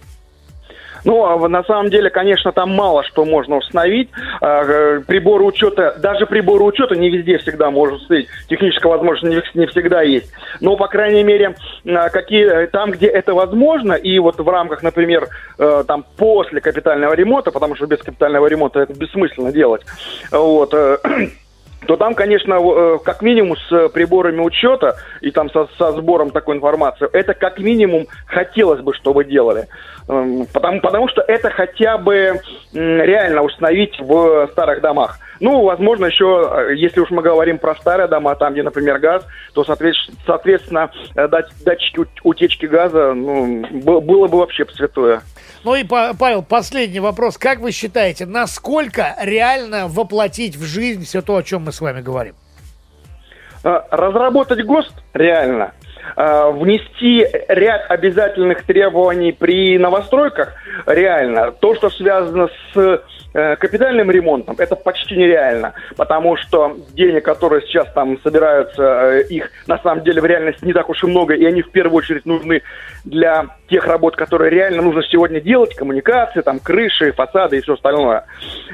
Ну, а на самом деле, конечно, там мало что можно установить. А, э, Приборы учета, даже приборы учета не везде всегда можно установить. Техническая возможность не, всегда есть. Но, по крайней мере, а, какие, там, где это возможно, и вот в рамках, например, э, там после капитального ремонта, потому что без капитального ремонта это бессмысленно делать, вот, э, то там, конечно, э, как минимум с э, приборами учета и там со, со сбором такой информации, это как минимум хотелось бы, чтобы делали. Эм, Потому, потому что это хотя бы реально установить в старых домах. Ну, возможно, еще, э, если уж мы говорим про старые дома, там, где, например, газ, то, соответственно, э, дать- датчики ут- утечки газа, ну, было бы вообще святое. Ну и, Па- Павел, последний вопрос. Как вы считаете, насколько реально воплотить в жизнь все то, о чем мы с вами говорим? Э, Разработать ГОСТ реально, внести ряд обязательных требований при новостройках реально. То, что связано с э, капитальным ремонтом, это почти нереально, потому что денег, которые сейчас там собираются, э, их на самом деле в реальности не так уж и много, и они в первую очередь нужны для тех работ, которые реально нужно сегодня делать, коммуникации, там, крыши, фасады и все остальное.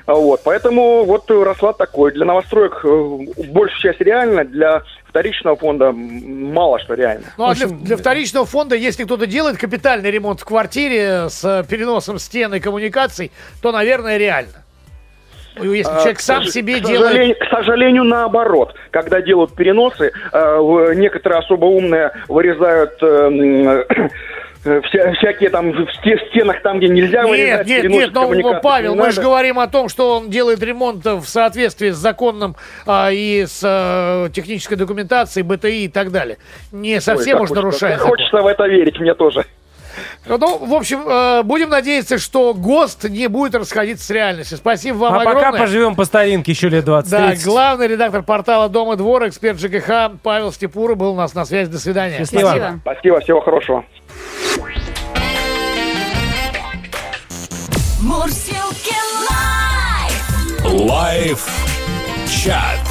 Вот, поэтому вот расклад такой. Для новостроек э, большая часть реально, для вторичного фонда мало что реально. Ну, а для, для вторичного фонда, если кто-то делает капитальный ремонт в квартире с переносом стен и коммуникаций, то, наверное, реально. Ну, Если человек А, сам к себе к делает... сожалению, К сожалению, наоборот. Когда делают переносы, э, некоторые особо умные вырезают э, э, вся- всякие там в сте- в стенах, там, где нельзя Нет, вырезать, нет, переносят нет, но, Павел, мы же говорим о том, что он делает ремонт в соответствии с законным а, и с а, технической документацией, БТИ и так далее. Не Ой, совсем как уж нарушает. Хочется в это верить, мне тоже. Ну, в общем, э, будем надеяться, что ГОСТ не будет расходиться с реальностью. Спасибо вам А пока огромное. поживем по старинке еще лет 20 Да, главный редактор портала «Дом и двор», эксперт ЖКХ Павел Степура был у нас на связи. До свидания. Счастливо. Спасибо. Спасибо, всего хорошего. Мурзилки Live. Live чат.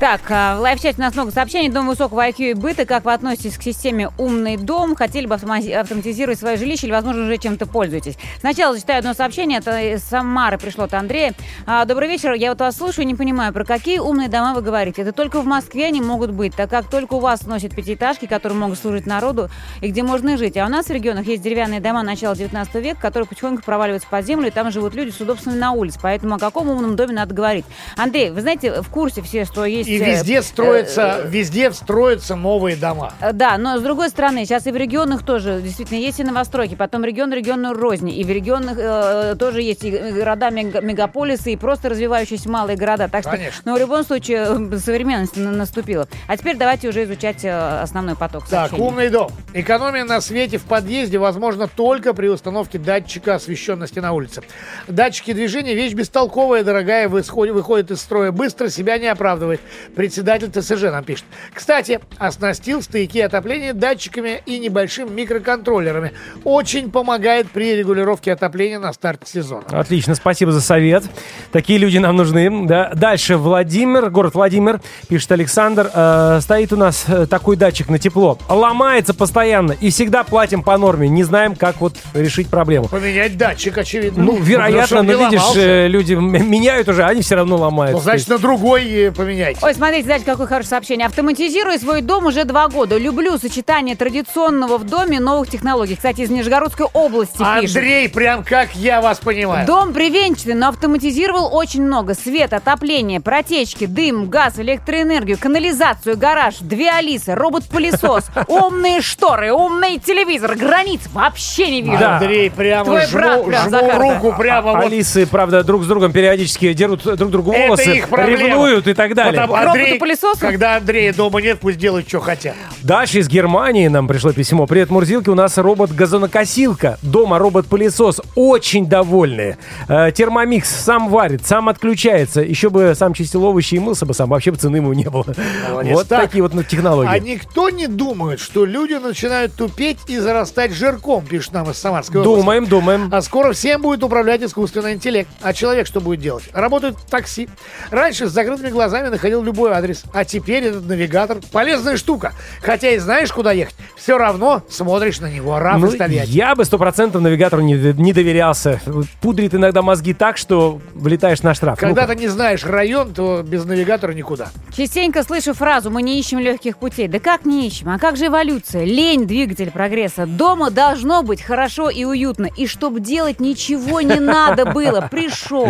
Так, а, в live-чате у нас много сообщений. Дом высокого IQ быта. Как вы относитесь к системе «Умный дом»? Хотели бы автомати- автоматизировать свое жилище или, возможно, уже чем-то пользуетесь? Сначала зачитаю одно сообщение. Это из Самары пришло от Андрея. А, Добрый вечер. Я вот вас слушаю и не понимаю, про какие умные дома вы говорите. Это только в Москве они могут быть, так как только у вас сносят пятиэтажки, которые могут служить народу и где можно жить. А у нас в регионах есть деревянные дома начала 19 века, которые потихоньку проваливаются под землю, и там живут люди с удобствами на улице. Поэтому о каком умном доме надо говорить? Андрей, вы знаете, в курсе все, что есть... И э, везде строятся, везде строятся новые дома. Э, Да, но с другой стороны, сейчас и в регионах тоже действительно есть и новостройки, потом регион регионную розни, и в регионах э, тоже есть и города, мега- мегаполисы, и просто развивающиеся малые города. Так что, Конечно. ну, в любом случае, э, современность на- наступила. А теперь давайте уже изучать э, основной поток Так, сообщений. умный дом. Экономия на свете в подъезде возможна только при установке датчика освещенности на улице. Датчики движения – вещь бестолковая, дорогая, выходит, выходит из строя быстро, себя не оправдывает. Председатель ТСЖ нам пишет. Кстати, оснастил стояки отопления датчиками и небольшим микроконтроллерами. Очень помогает при регулировке отопления на старте сезона. Отлично, спасибо за совет. Такие люди нам нужны. Да. Дальше Владимир, город Владимир, пишет Александр. э, стоит у нас э, такой датчик на тепло. Ломается постоянно и всегда платим по норме. Не знаем, как вот решить проблему. Поменять датчик, очевидно. Ну, вероятно, но видишь, ломался. э, люди меняют уже, а они все равно ломаются. Ну, значит, на другой э, поменяйте. Ой, смотрите, знаете, какое хорошее сообщение. Автоматизирую свой дом уже два года. Люблю сочетание традиционного в доме и новых технологий. Кстати, из Нижегородской области пишет. Андрей, прям как я вас понимаю. Дом привенчанный, но автоматизировал очень много. Свет, отопление, протечки, дым, газ, электроэнергию, канализацию, гараж, две Алисы, робот-пылесос, умные шторы, умный телевизор, границ вообще не вижу. Да. Андрей, прямо Твой жму, брат прям, жму Захар, руку прямо вот. Алисы, правда, друг с другом периодически дерут друг другу Это волосы, их проблема. ревнуют и так далее. Роботу-пылесосу? когда Андрея дома нет, пусть делают, что хотят. Дальше из Германии нам пришло письмо. Привет, Мурзилки, у нас робот-газонокосилка. Дома робот-пылесос. Очень довольные. Э, термомикс сам варит, сам отключается. Еще бы сам чистил овощи и мылся бы сам. Вообще бы цены ему не было. Молодец. Вот Так. такие вот ну, технологии. А никто не думает, что люди начинают тупеть и зарастать жирком, пишет нам из Самарской области. Думаем, думаем. А скоро всем будет управлять искусственный интеллект. А человек что будет делать? Работает такси. Раньше с закрытыми глазами находил любой адрес. А теперь этот навигатор полезная штука. Хотя и знаешь, куда ехать, все равно смотришь на него. Раф Ну, из Тольятти. я бы сто процентов навигатору не, не доверялся. Пудрит иногда мозги так, что влетаешь на штраф. Когда Ну-ка. ты не знаешь район, то без навигатора никуда. Частенько слышу фразу «мы не ищем легких путей». Да как не ищем? А как же эволюция? Лень – двигатель прогресса. Дома должно быть хорошо и уютно. И чтобы делать ничего не надо было. Пришел,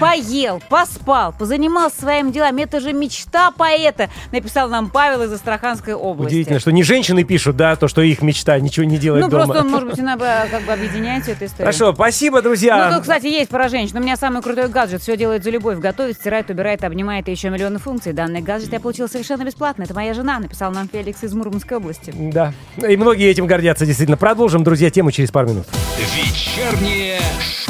поел, поспал, позанимался своими делами. Это же мечта поэта, написал нам Павел из Астраханской области. Удивительно, что не женщины пишут, да, то, что их мечта, ничего не делать Ну, дома. просто он, может быть, иногда как бы объединяет эту историю. Хорошо, спасибо, друзья. Ну, тут, кстати, есть про женщин. У меня самый крутой гаджет. Все делает за любовь. Готовит, стирает, убирает, обнимает и еще миллионы функций. Данный гаджет я получил совершенно бесплатно. Это моя жена, написал нам Феликс из Мурманской области. Да. И многие этим гордятся, действительно. Продолжим, друзья, тему через пару минут. Вечернее шоу.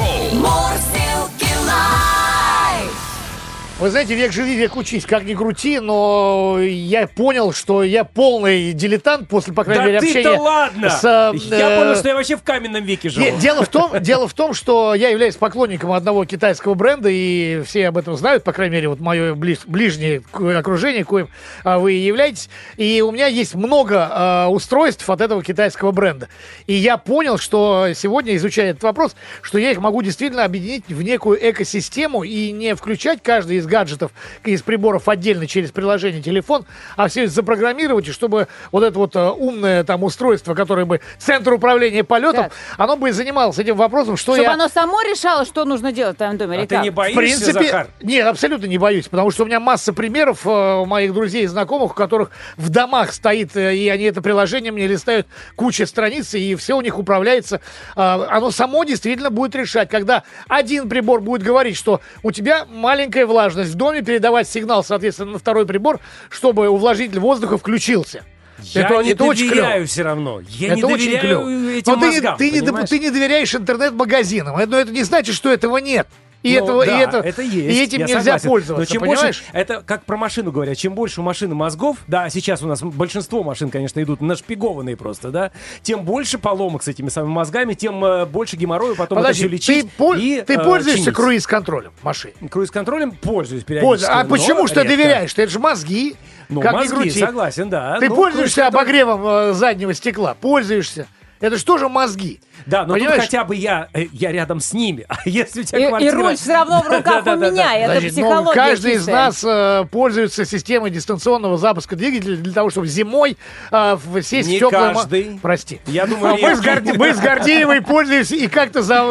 Вы знаете, век живи, век учись, как ни крути, но я понял, что я полный дилетант после, по крайней Да мере, общения ладно! с... э, Я э, понял, что я вообще в каменном веке живу. Де- Дело в, том, дело в том, что я являюсь поклонником одного китайского бренда, и все об этом знают, по крайней мере, вот мое ближ- ближнее окружение, коим а, вы являетесь. И у меня есть много а, устройств от этого китайского бренда. И я понял, что сегодня, изучая этот вопрос, что я их могу действительно объединить в некую экосистему и не включать каждый из гаджетов, из приборов отдельно через приложение телефон, а все это запрограммировать, и чтобы вот это вот а, умное там устройство, которое бы центр управления полетом, Так. оно бы занималось этим вопросом, что Чтобы я... оно само решало, что нужно делать в твоем доме, или А ты как? не В боишься, принципе, Захар? нет, абсолютно не боюсь, потому что у меня масса примеров э, у моих друзей и знакомых, у которых в домах стоит, э, и они это приложение мне листают куча страниц, и все у них управляется. Э, оно само действительно будет решать, когда один прибор будет говорить, что у тебя маленькая влажность в доме, передавать сигнал, соответственно, на второй прибор, чтобы увлажнитель воздуха включился. Я это, не это очень доверяю все равно. Я это не очень доверяю клево. этим Но ты, не- мозгам, ты, не, доп- понимаешь? ты не доверяешь интернет-магазинам. Но это не значит, что этого нет. И, Ну, этого, да, и, это, это есть. и этим нельзя согласен. пользоваться, Но чем понимаешь? больше, это как про машину говорят, чем больше у машины мозгов, да, сейчас у нас большинство машин, конечно, идут нашпигованные просто, да, тем больше поломок с этими самыми мозгами, тем э, больше геморроя потом Подожди, это все лечить ты, пол- и, ты э, пользуешься чинить. круиз-контролем машины? Круиз-контролем пользуюсь периодически. А почему что ты доверяешь? Это же мозги. Ну, как мозги, крути. согласен, да. Ты Ну, пользуешься обогревом э, заднего стекла? Пользуешься. Это же тоже мозги. Да, но Понимаешь? тут хотя бы я, э, я рядом с ними. А если у тебя И, и квартира... руль все равно в руках у меня. Это Значит, ну, психология каждый из нас э, пользуется системой дистанционного запуска двигателя для того, чтобы зимой э, в- сесть Не в теплое... мо- каждый. Прости. Я думаю, мы, с. Горди- мы с Гордеевой пользуемся, и как-то за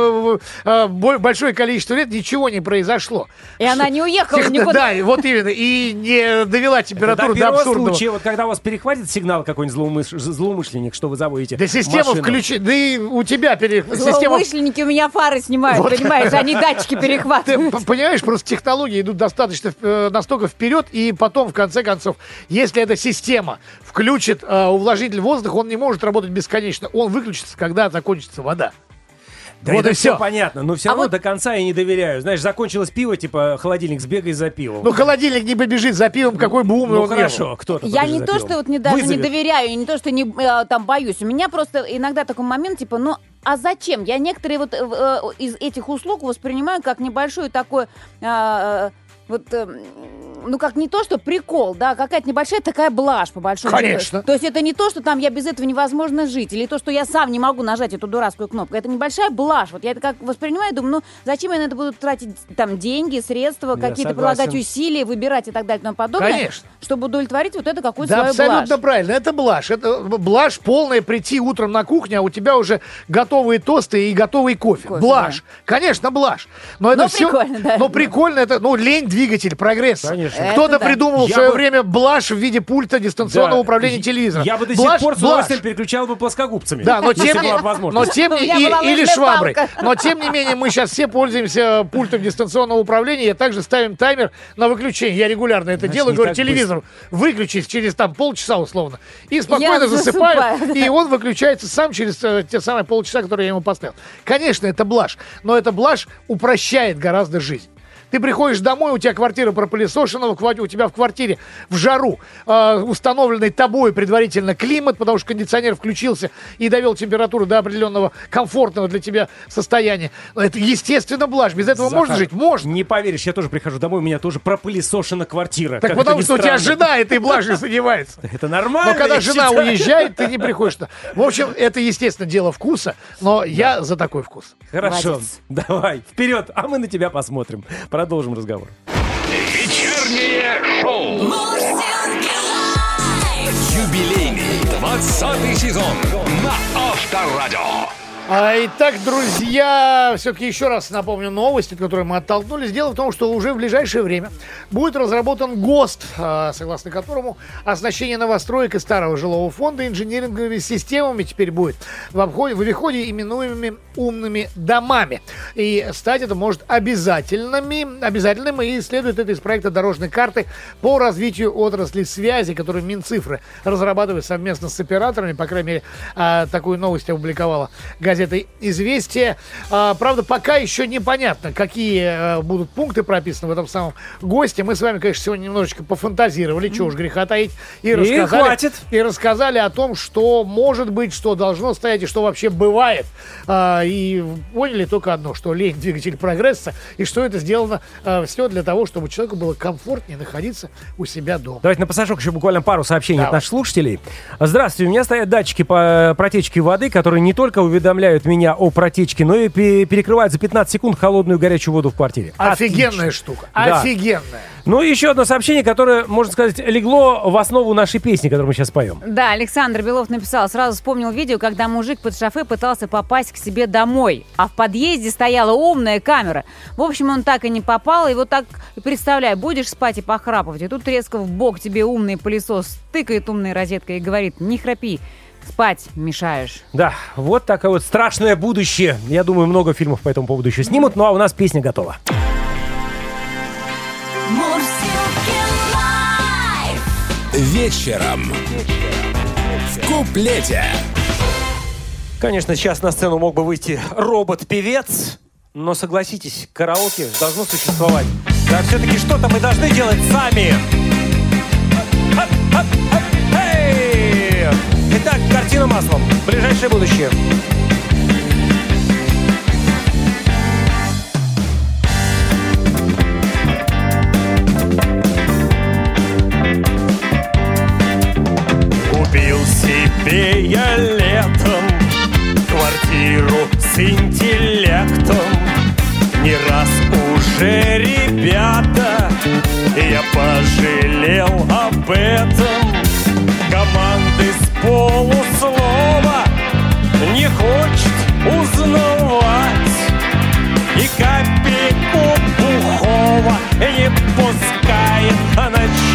э, бо- большое количество лет ничего не произошло. И она не уехала Техно- никуда. Да, и вот именно. И не довела температуру до абсурдного. случая, вот когда у вас перехватит сигнал какой-нибудь злоумыш- злоумышленник, что вы заводите Да система включи... Да и у тебя пере... система... Злоумышленники у меня фары снимают, Вот. понимаешь? Они датчики Ты перехватывают. п- понимаешь, просто технологии идут достаточно э, настолько вперед, и потом, в конце концов, если эта система включит э, увлажнитель воздуха, он не может работать бесконечно. Он выключится, когда закончится вода. Да Вот это и все понятно, но все А равно вот- до конца я не доверяю. Знаешь, закончилось пиво, типа холодильник, сбегай за пивом. Ну, холодильник не побежит за пивом, какой бы умный Ну, он хорошо, кто-то Я не за то, пивом. что вот не, даже не Вызовет. доверяю, и не то, что не э, там боюсь. У меня просто иногда такой момент, типа, ну, а зачем? Я некоторые вот э, э, из этих услуг воспринимаю как небольшую такую... э, вот, эм, ну как не то, что прикол, да, какая-то небольшая такая блажь, по большому Конечно. счету. То есть это не то, что там я без этого невозможно жить, или то, что я сам не могу нажать эту дурацкую кнопку. Это небольшая блажь. Вот я это как воспринимаю, думаю, ну зачем я на это буду тратить там деньги, средства, какие-то прилагать усилия, выбирать и так далее и тому подобное. Конечно. Чтобы удовлетворить вот это какую-то Да, свою абсолютно блажь. правильно. Это блажь. Это блажь полная прийти утром на кухню, а у тебя уже готовые тосты и готовый кофе. Кофе, блажь. Конечно, блажь. Но это Но все. прикольно, да. Но прикольно это, ну, лень двигатель прогресса. Конечно. Кто-то Это да. придумал в Я свое бы- время блажь в виде пульта дистанционного Да. управления Я- телевизором. Я бы до Блажь, сих пор с удовольствием переключал бы плоскогубцами. Да, но тем, была не, бы но возможность. тем У не- меня и- была или шваброй. Но тем не менее мы сейчас все пользуемся пультом дистанционного управления. И также ставим таймер на выключение. Я регулярно это делаю. Говорю так телевизору выключись через там полчаса условно. И спокойно Я засыпаю. И он выключается сам через э, те самые полчаса, которые я ему поставил. Конечно, это блажь. Но эта блажь упрощает гораздо жизнь. Ты приходишь домой, у тебя квартира пропылесошена, у тебя в квартире в жару э, установленный тобой предварительно климат, потому что кондиционер включился и довел температуру до определенного комфортного для тебя состояния. Это, естественно, блажь. Без этого можно Захар, жить? Можно. Не поверишь, я тоже прихожу домой, у меня тоже пропылесошена квартира. Так Как потому что у тебя жена этой блажью занимается. Это нормально. Но когда жена уезжает, ты не приходишь. В общем, это, естественно, дело вкуса, но я за такой вкус. Хорошо, давай, вперед, а мы на тебя посмотрим. Продолжим разговор. Вечернее шоу. Юбилейный 20 сезон на Авторадио. А, Итак, друзья, все-таки еще раз напомню новость, от которой мы оттолкнулись. Дело в том, что уже в ближайшее время будет разработан ГОСТ, а, согласно которому оснащение новостроек и старого жилого фонда инженеринговыми системами теперь будет в обходе, в обиходе именуемыми умными домами. И стать это может обязательными, обязательным, и следует это из проекта дорожной карты по развитию отрасли связи, которую Минцифры разрабатывает совместно с операторами. По крайней мере, а, такую новость опубликовала газета «Известия». А, Правда, пока еще непонятно, какие а, будут пункты прописаны в этом самом ГОСТе. Мы с вами, конечно, сегодня немножечко пофантазировали, чего уж греха таить, и, рассказали, хватит. и рассказали о том, что может быть, что должно стоять и что вообще бывает. А, и поняли только одно, что лень двигатель прогресса, и что это сделано все для того, чтобы человеку было комфортнее находиться у себя дома. Давайте на пассажок еще буквально пару сообщений от Давай. наших слушателей. Здравствуйте, у меня стоят датчики по протечке воды, которые не только уведомляют меня о протечке, но и пе- перекрывают за 15 секунд холодную и горячую воду в квартире. Офигенная Отлично. штука. Да. Офигенная. Ну и еще одно сообщение, которое, можно сказать, легло в основу нашей песни, которую мы сейчас поем. Да, Александр Белов написал, сразу вспомнил видео, когда мужик под шофе пытался попасть к себе домой, а в подъезде стояла умная камера. В общем, он так и не попал, и вот так, представляй, будешь спать и похрапывать, и тут резко в бок тебе умный пылесос тыкает умной розеткой и говорит, не храпи, спать мешаешь. Да, вот такое вот страшное будущее. Я думаю, много фильмов по этому поводу еще снимут, ну а у нас песня готова. Вечером. В куплете. Конечно, сейчас на сцену мог бы выйти робот-певец, но согласитесь, караоке должно существовать. Да все-таки что-то мы должны делать сами. Итак, картина маслом. Ближайшее будущее. Купил себе я летом квартиру с интеллектом. Не раз уже, ребята, я пожалел об этом.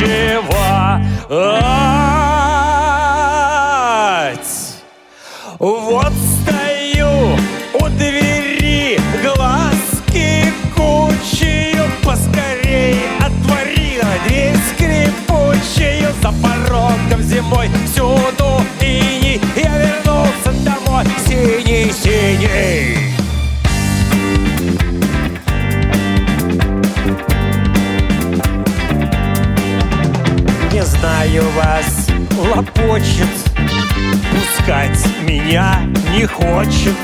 Ночевать. Знаю вас, лопочет Пускать меня не хочет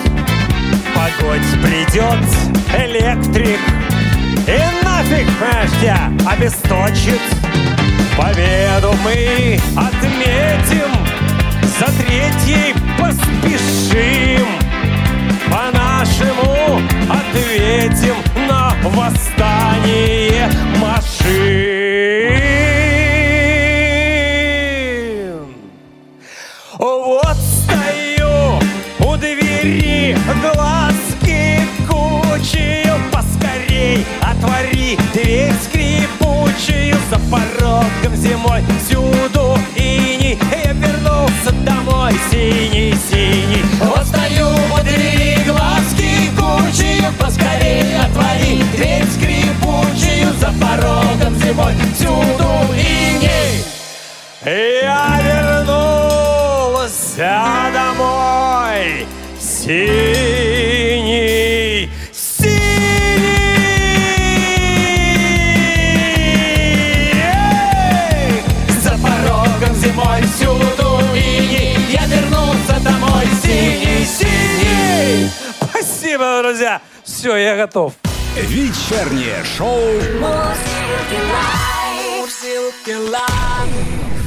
Погодь придет электрик И нафиг тебя обесточит. Победу мы отметим, за третьей поспешим. По-нашему ответим на восстание машин. Вот стою у двери, глазки кучью, поскорей отвори дверь скрипучую за порогом зимой всюду ини. Я вернулся домой синий-синий. Вот стою у двери, глазки кучью, поскорей отвори дверь скрипучую за порогом зимой всюду ини. Я вернулся домой синий, синий. За порогом зимой всюду ини. Я вернулся домой синий, синий. Спасибо, друзья. Все, я готов. Вечернее шоу Мурзилки лайф.